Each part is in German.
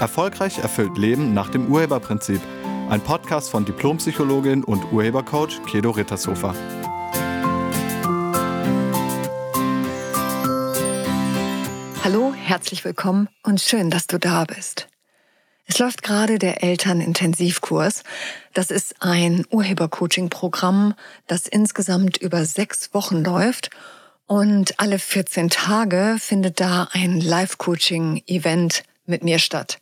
Erfolgreich erfüllt Leben nach dem Urheberprinzip. Ein Podcast von Diplompsychologin und Urhebercoach Kedo Rittershofer. Hallo, herzlich willkommen und schön, dass du da bist. Es läuft gerade der Elternintensivkurs. Das ist ein Urhebercoaching-Programm, das insgesamt über sechs Wochen läuft. Und alle 14 Tage findet da ein Live-Coaching-Event mit mir statt.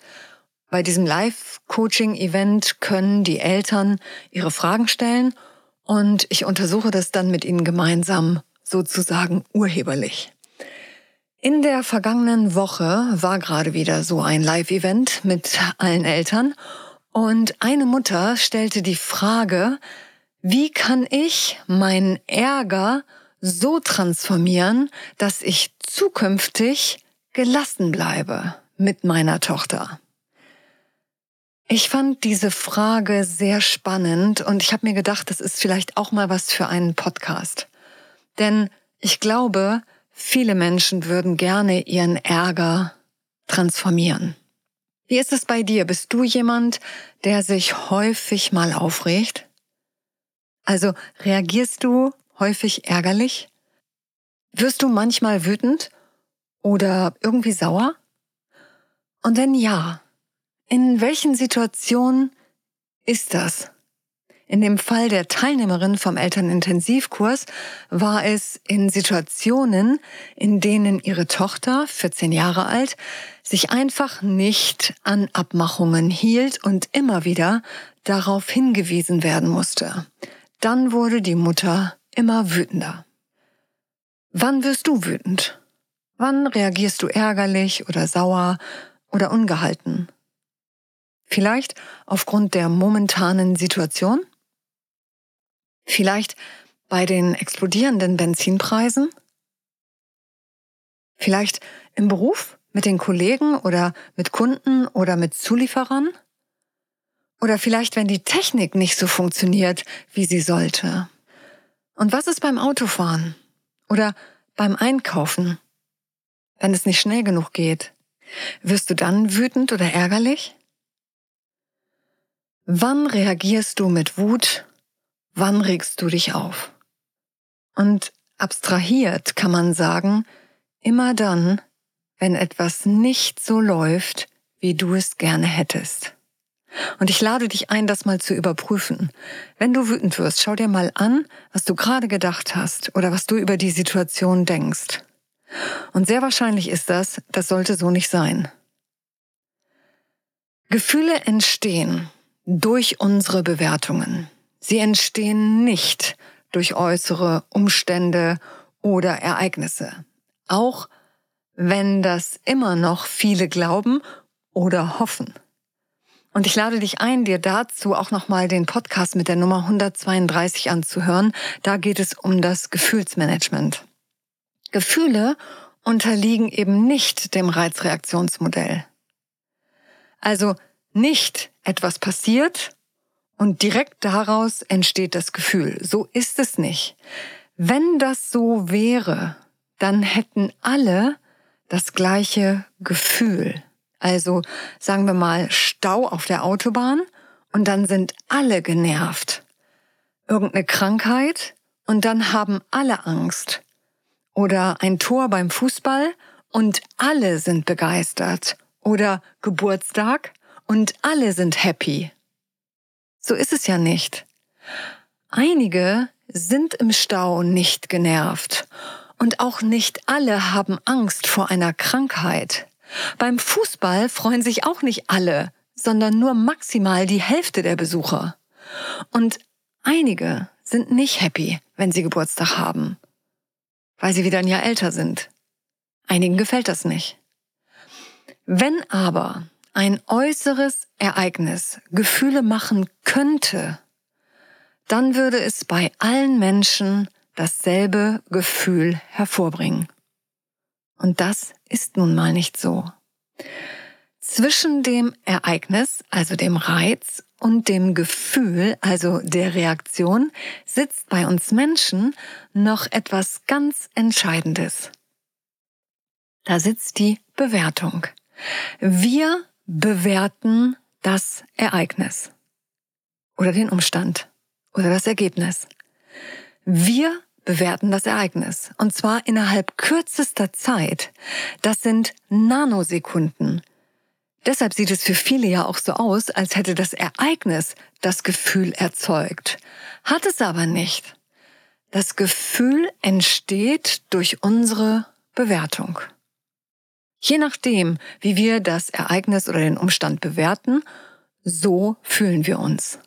Bei diesem Live-Coaching-Event können die Eltern ihre Fragen stellen und ich untersuche das dann mit ihnen gemeinsam sozusagen urheberlich. In der vergangenen Woche war gerade wieder so ein Live-Event mit allen Eltern und eine Mutter stellte die Frage, wie kann ich meinen Ärger so transformieren, dass ich zukünftig gelassen bleibe mit meiner Tochter? Ich fand diese Frage sehr spannend und ich habe mir gedacht, das ist vielleicht auch mal was für einen Podcast. Denn ich glaube, viele Menschen würden gerne ihren Ärger transformieren. Wie ist es bei dir? Bist du jemand, der sich häufig mal aufregt? Also reagierst du häufig ärgerlich? Wirst du manchmal wütend oder irgendwie sauer? Und wenn ja, in welchen Situationen ist das? In dem Fall der Teilnehmerin vom Elternintensivkurs war es in Situationen, in denen ihre Tochter, 14 Jahre alt, sich einfach nicht an Abmachungen hielt und immer wieder darauf hingewiesen werden musste. Dann wurde die Mutter immer wütender. Wann wirst du wütend? Wann reagierst du ärgerlich oder sauer oder ungehalten? Vielleicht aufgrund der momentanen Situation? Vielleicht bei den explodierenden Benzinpreisen? Vielleicht im Beruf mit den Kollegen oder mit Kunden oder mit Zulieferern? Oder vielleicht, wenn die Technik nicht so funktioniert, wie sie sollte? Und was ist beim Autofahren? Oder beim Einkaufen? Wenn es nicht schnell genug geht? Wirst du dann wütend oder ärgerlich? Wann reagierst du mit Wut? Wann regst du dich auf? Und abstrahiert kann man sagen, immer dann, wenn etwas nicht so läuft, wie du es gerne hättest. Und ich lade dich ein, das mal zu überprüfen. Wenn du wütend wirst, schau dir mal an, was du gerade gedacht hast oder was du über die Situation denkst. Und sehr wahrscheinlich ist das, das sollte so nicht sein. Gefühle entstehen durch unsere Bewertungen. Sie entstehen nicht durch äußere Umstände oder Ereignisse. Auch wenn das immer noch viele glauben oder hoffen. Und ich lade dich ein, dir dazu auch nochmal den Podcast mit der Nummer 132 anzuhören. Da geht es um das Gefühlsmanagement. Gefühle unterliegen eben nicht dem Reizreaktionsmodell. Also nicht etwas passiert und direkt daraus entsteht das Gefühl. So ist es nicht. Wenn das so wäre, dann hätten alle das gleiche Gefühl. Also sagen wir mal Stau auf der Autobahn und dann sind alle genervt. Irgendeine Krankheit und dann haben alle Angst oder ein Tor beim Fußball und alle sind begeistert. Oder Geburtstag und alle sind happy. So ist es ja nicht. Einige sind im Stau nicht genervt und auch nicht alle haben Angst vor einer Krankheit. Beim Fußball freuen sich auch nicht alle, sondern nur maximal die Hälfte der Besucher. Und einige sind nicht happy, wenn sie Geburtstag haben weil sie wieder ein Jahr älter sind. Einigen gefällt das nicht. Wenn aber ein äußeres Ereignis Gefühle machen könnte, dann würde es bei allen Menschen dasselbe Gefühl hervorbringen. Und das ist nun mal nicht so. Zwischen dem Ereignis, also dem Reiz, und dem Gefühl, also der Reaktion, sitzt bei uns Menschen noch etwas ganz Entscheidendes. Da sitzt die Bewertung. Wir bewerten das Ereignis oder den Umstand oder das Ergebnis. Wir bewerten das Ereignis. Und zwar innerhalb kürzester Zeit. Das sind Nanosekunden. Deshalb sieht es für viele ja auch so aus, als hätte das Ereignis das Gefühl erzeugt. Hat es aber nicht. Das Gefühl entsteht durch unsere Bewertung. Je nachdem, wie wir das Ereignis oder den Umstand bewerten, so fühlen wir uns.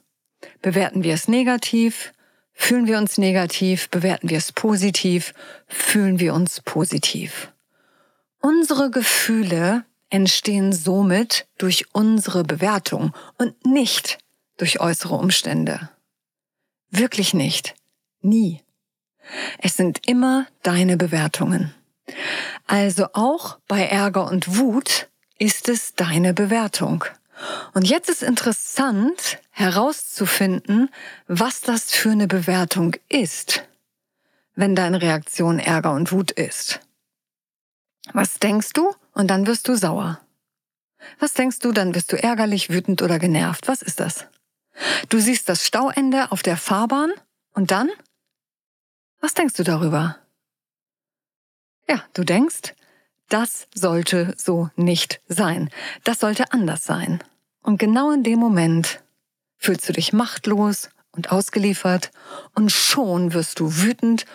Bewerten wir es negativ, fühlen wir uns negativ, bewerten wir es positiv, fühlen wir uns positiv. Unsere Gefühle entstehen somit durch unsere Bewertung und nicht durch äußere Umstände. Wirklich nicht. Nie. Es sind immer deine Bewertungen. Also auch bei Ärger und Wut ist es deine Bewertung. Und jetzt ist interessant herauszufinden, was das für eine Bewertung ist, wenn deine Reaktion Ärger und Wut ist. Was denkst du? Und dann wirst du sauer. Was denkst du? Dann wirst du ärgerlich, wütend oder genervt. Was ist das? Du siehst das Stauende auf der Fahrbahn und dann? Was denkst du darüber? Ja, du denkst, das sollte so nicht sein. Das sollte anders sein. Und genau in dem Moment fühlst du dich machtlos und ausgeliefert und schon wirst du wütend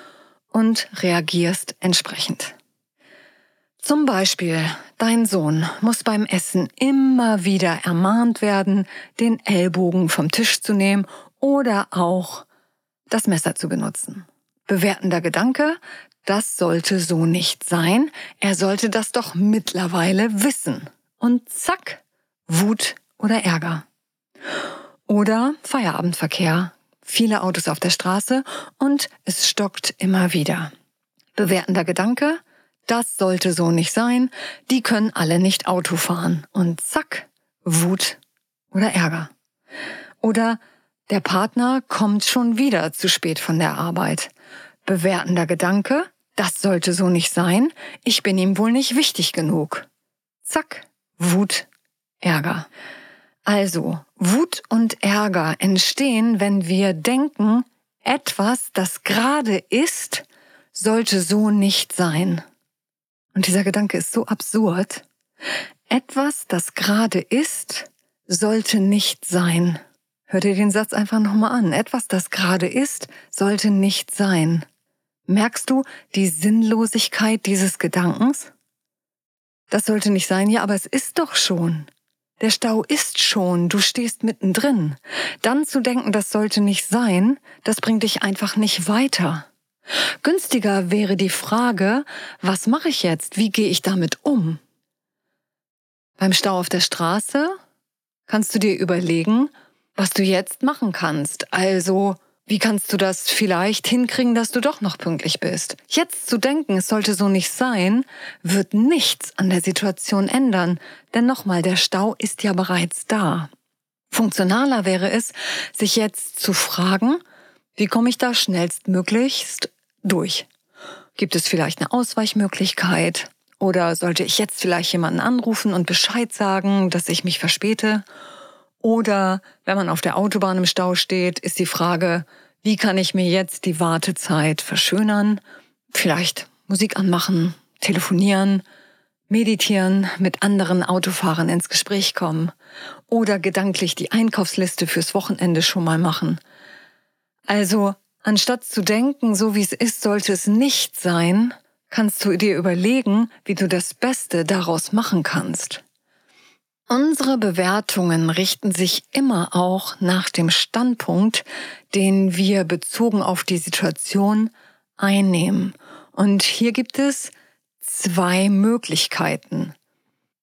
und reagierst entsprechend. Zum Beispiel, dein Sohn muss beim Essen immer wieder ermahnt werden, den Ellbogen vom Tisch zu nehmen oder auch das Messer zu benutzen. Bewertender Gedanke, das sollte so nicht sein. Er sollte das doch mittlerweile wissen. Und zack, Wut oder Ärger. Oder Feierabendverkehr. Viele Autos auf der Straße und es stockt immer wieder. Bewertender Gedanke, das sollte so nicht sein, die können alle nicht Auto fahren. Und zack, Wut oder Ärger. Oder der Partner kommt schon wieder zu spät von der Arbeit. Bewertender Gedanke, das sollte so nicht sein, ich bin ihm wohl nicht wichtig genug. Zack, Wut, Ärger. Also, Wut und Ärger entstehen, wenn wir denken, etwas, das gerade ist, sollte so nicht sein. Und dieser Gedanke ist so absurd. Etwas, das gerade ist, sollte nicht sein. Hör dir den Satz einfach nochmal an. Etwas, das gerade ist, sollte nicht sein. Merkst du die Sinnlosigkeit dieses Gedankens? Das sollte nicht sein, ja, aber es ist doch schon. Der Stau ist schon, du stehst mittendrin. Dann zu denken, das sollte nicht sein, das bringt dich einfach nicht weiter. Günstiger wäre die Frage, was mache ich jetzt? Wie gehe ich damit um? Beim Stau auf der Straße kannst du dir überlegen, was du jetzt machen kannst. Also, wie kannst du das vielleicht hinkriegen, dass du doch noch pünktlich bist? Jetzt zu denken, es sollte so nicht sein, wird nichts an der Situation ändern. Denn nochmal, der Stau ist ja bereits da. Funktionaler wäre es, sich jetzt zu fragen, wie komme ich da schnellstmöglichst durch? Gibt es vielleicht eine Ausweichmöglichkeit? Oder sollte ich jetzt vielleicht jemanden anrufen und Bescheid sagen, dass ich mich verspäte? Oder wenn man auf der Autobahn im Stau steht, ist die Frage, wie kann ich mir jetzt die Wartezeit verschönern? Vielleicht Musik anmachen, telefonieren, meditieren, mit anderen Autofahrern ins Gespräch kommen oder gedanklich die Einkaufsliste fürs Wochenende schon mal machen. Also, anstatt zu denken, so wie es ist, sollte es nicht sein, kannst du dir überlegen, wie du das Beste daraus machen kannst. Unsere Bewertungen richten sich immer auch nach dem Standpunkt, den wir bezogen auf die Situation einnehmen. Und hier gibt es zwei Möglichkeiten.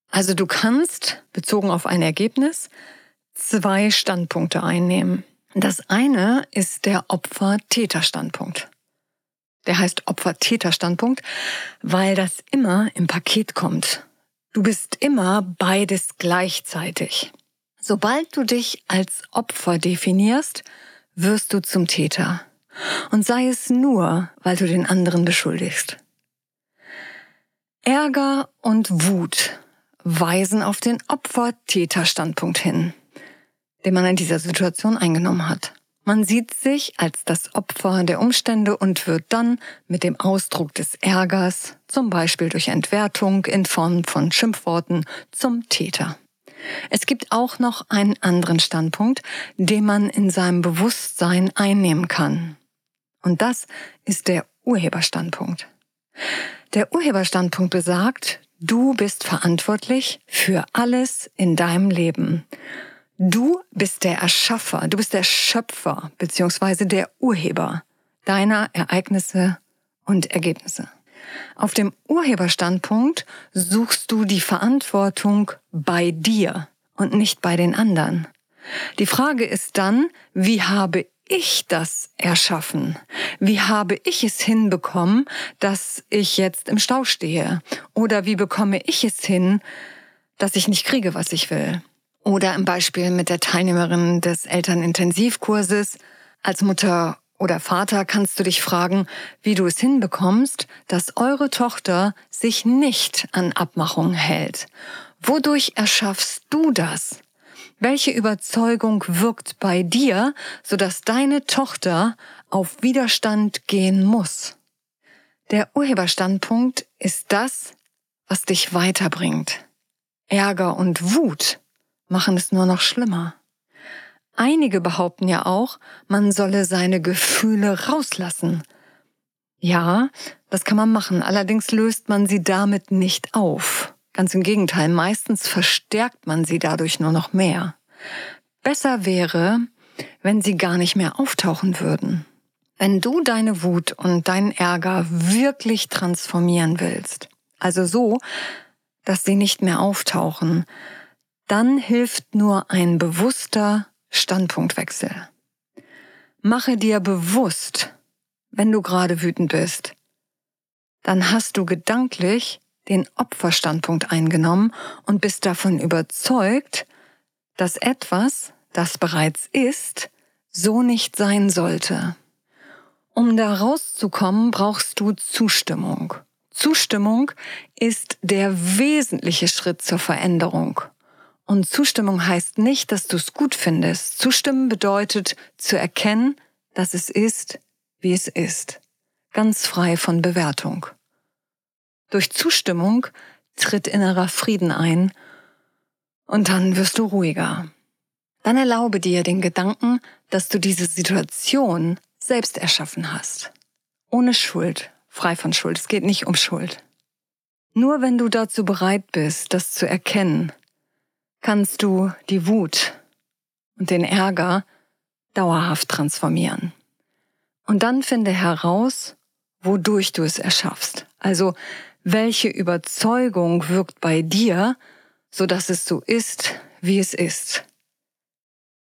Also du kannst, bezogen auf ein Ergebnis, zwei Standpunkte einnehmen. Das eine ist der Opfer-Täter-Standpunkt. Der heißt Opfer-Täter-Standpunkt, weil das immer im Paket kommt. Du bist immer beides gleichzeitig. Sobald du dich als Opfer definierst, wirst du zum Täter. Und sei es nur, weil du den anderen beschuldigst. Ärger und Wut weisen auf den Opfer-Täter-Standpunkt hin, den man in dieser Situation eingenommen hat. Man sieht sich als das Opfer der Umstände und wird dann mit dem Ausdruck des Ärgers, zum Beispiel durch Entwertung in Form von Schimpfworten, zum Täter. Es gibt auch noch einen anderen Standpunkt, den man in seinem Bewusstsein einnehmen kann. Und das ist der Urheberstandpunkt. Der Urheberstandpunkt besagt, du bist verantwortlich für alles in deinem Leben. Du bist der Erschaffer, du bist der Schöpfer beziehungsweise der Urheber deiner Ereignisse und Ergebnisse. Auf dem Urheberstandpunkt suchst du die Verantwortung bei dir und nicht bei den anderen. Die Frage ist dann, wie habe ich das erschaffen? Wie habe ich es hinbekommen, dass ich jetzt im Stau stehe? Oder wie bekomme ich es hin, dass ich nicht kriege, was ich will? Oder im Beispiel mit der Teilnehmerin des Elternintensivkurses. Als Mutter oder Vater kannst du dich fragen, wie du es hinbekommst, dass eure Tochter sich nicht an Abmachungen hält. Wodurch erschaffst du das? Welche Überzeugung wirkt bei dir, sodass deine Tochter auf Widerstand gehen muss? Der Urheberstandpunkt ist das, was dich weiterbringt. Ärger und Wut machen es nur noch schlimmer. Einige behaupten ja auch, man solle seine Gefühle rauslassen. Ja, das kann man machen, allerdings löst man sie damit nicht auf. Ganz im Gegenteil, meistens verstärkt man sie dadurch nur noch mehr. Besser wäre, wenn sie gar nicht mehr auftauchen würden. Wenn du deine Wut und deinen Ärger wirklich transformieren willst, also so, dass sie nicht mehr auftauchen, dann hilft nur ein bewusster Standpunktwechsel. Mache dir bewusst, wenn du gerade wütend bist, dann hast du gedanklich den Opferstandpunkt eingenommen und bist davon überzeugt, dass etwas, das bereits ist, so nicht sein sollte. Um da rauszukommen, brauchst du Zustimmung. Zustimmung ist der wesentliche Schritt zur Veränderung. Und Zustimmung heißt nicht, dass du es gut findest. Zustimmen bedeutet zu erkennen, dass es ist, wie es ist. Ganz frei von Bewertung. Durch Zustimmung tritt innerer Frieden ein und dann wirst du ruhiger. Dann erlaube dir den Gedanken, dass du diese Situation selbst erschaffen hast. Ohne Schuld, frei von Schuld. Es geht nicht um Schuld. Nur wenn du dazu bereit bist, das zu erkennen, kannst du die Wut und den Ärger dauerhaft transformieren. Und dann finde heraus, wodurch du es erschaffst. Also welche Überzeugung wirkt bei dir, so dass es so ist, wie es ist.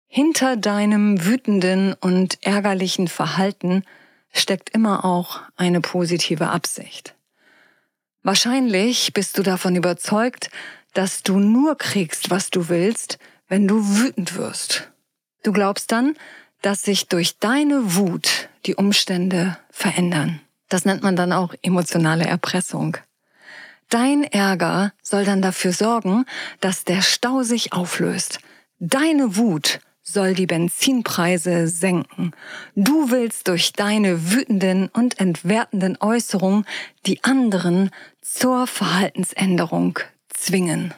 Hinter deinem wütenden und ärgerlichen Verhalten steckt immer auch eine positive Absicht. Wahrscheinlich bist du davon überzeugt, dass du nur kriegst, was du willst, wenn du wütend wirst. Du glaubst dann, dass sich durch deine Wut die Umstände verändern. Das nennt man dann auch emotionale Erpressung. Dein Ärger soll dann dafür sorgen, dass der Stau sich auflöst. Deine Wut soll die Benzinpreise senken. Du willst durch deine wütenden und entwertenden Äußerungen die anderen zur Verhaltensänderung zwingen.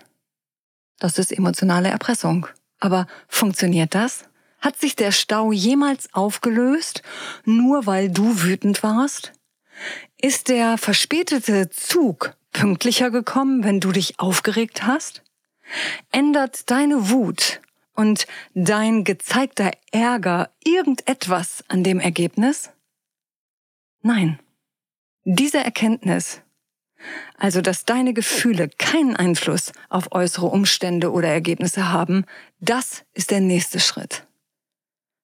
Das ist emotionale Erpressung. Aber funktioniert das? Hat sich der Stau jemals aufgelöst, nur weil du wütend warst? Ist der verspätete Zug pünktlicher gekommen, wenn du dich aufgeregt hast? Ändert deine Wut und dein gezeigter Ärger irgendetwas an dem Ergebnis? Nein. Diese Erkenntnis also dass deine Gefühle keinen Einfluss auf äußere Umstände oder Ergebnisse haben, das ist der nächste Schritt.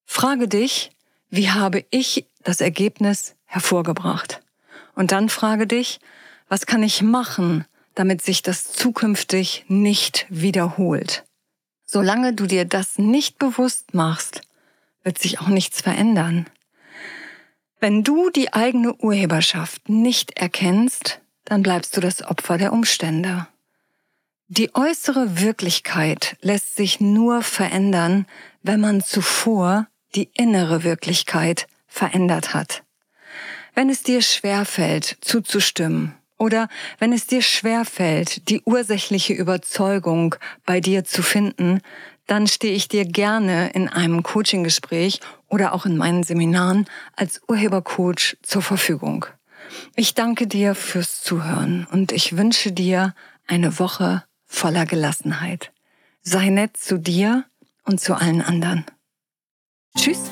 Frage dich, wie habe ich das Ergebnis hervorgebracht? Und dann frage dich, was kann ich machen, damit sich das zukünftig nicht wiederholt? Solange du dir das nicht bewusst machst, wird sich auch nichts verändern. Wenn du die eigene Urheberschaft nicht erkennst, dann bleibst du das Opfer der Umstände. Die äußere Wirklichkeit lässt sich nur verändern, wenn man zuvor die innere Wirklichkeit verändert hat. Wenn es dir schwerfällt, zuzustimmen oder wenn es dir schwerfällt, die ursächliche Überzeugung bei dir zu finden, dann stehe ich dir gerne in einem Coaching-Gespräch oder auch in meinen Seminaren als Urhebercoach zur Verfügung. Ich danke dir fürs Zuhören und ich wünsche dir eine Woche voller Gelassenheit. Sei nett zu dir und zu allen anderen. Tschüss.